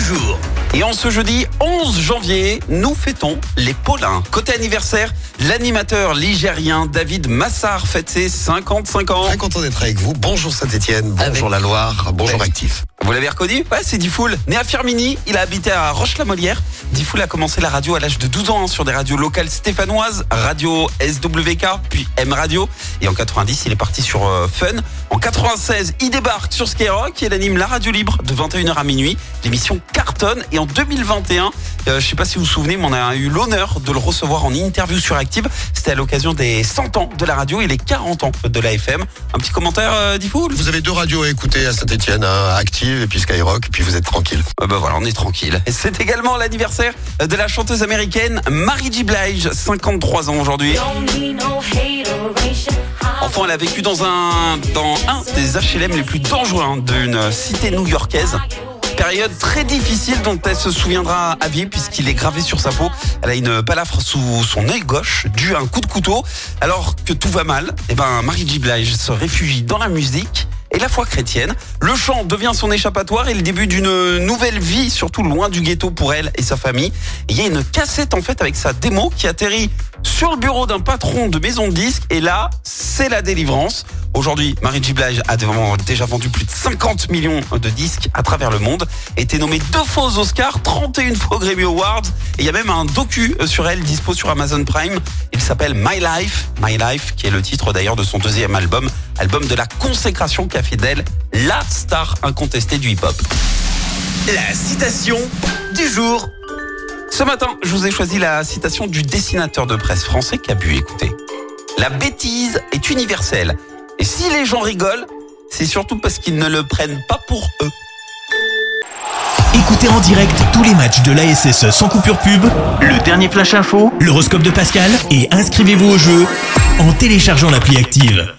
jour. Et en ce jeudi 11 janvier, nous fêtons les Paulins. Côté anniversaire, l'animateur ligérien David Massard fête ses 55 ans. Très content d'être avec vous. Bonjour Saint-Etienne, bonjour Avec- la Loire, bonjour. Actif. Vous l'avez reconnu Ouais, c'est Difool. Né à Firminy, il a habité à Roche-la-Molière. Difool a commencé la radio à l'âge de 12 ans sur des radios locales stéphanoises, radio SWK, puis M Radio. Et en 90, il est parti sur euh, Fun. En 96, il débarque sur Skyrock et il anime la radio libre de 21h à minuit. L'émission cartonne. Et en 2021, euh, je sais pas si vous vous souvenez, mais on a eu l'honneur de le recevoir en interview sur Active. C'était à l'occasion des 100 ans de la radio et les 40 ans de la FM. Un petit commentaire, euh, Difool? Vous avez deux radios à écouter à Saint-Etienne, hein, Active et puis Skyrock, et puis vous êtes tranquille. Ah bah voilà, on est tranquille. Et c'est également l'anniversaire de la chanteuse américaine Mary J. Blige, 53 ans aujourd'hui. Enfin, elle a vécu dans un, dans un des HLM les plus dangereux hein, d'une cité new-yorkaise. Période très difficile dont elle se souviendra à vie puisqu'il est gravé sur sa peau. Elle a une palafre sous son œil gauche dû à un coup de couteau. Alors que tout va mal, eh ben Mary J. Blige se réfugie dans la musique et la foi chrétienne. Le chant devient son échappatoire et le début d'une nouvelle vie, surtout loin du ghetto pour elle et sa famille. Il y a une cassette en fait avec sa démo qui atterrit sur le bureau d'un patron de maison de disques et là, c'est la délivrance. Aujourd'hui, Mary J. Blige a déjà vendu plus de 50 millions de disques à travers le monde, été nommée deux fois aux Oscars, 31 fois Grammy Awards, et il y a même un docu sur elle dispo sur Amazon Prime. Il s'appelle My Life, My Life, qui est le titre d'ailleurs de son deuxième album, album de la consécration qu'a fait d'elle la star incontestée du hip-hop. La citation du jour. Ce matin, je vous ai choisi la citation du dessinateur de presse français Cabu. Écoutez. La bêtise est universelle. Et si les gens rigolent, c'est surtout parce qu'ils ne le prennent pas pour eux. Écoutez en direct tous les matchs de l'ASSE sans coupure pub, le dernier flash info, l'horoscope de Pascal et inscrivez-vous au jeu en téléchargeant l'appli active.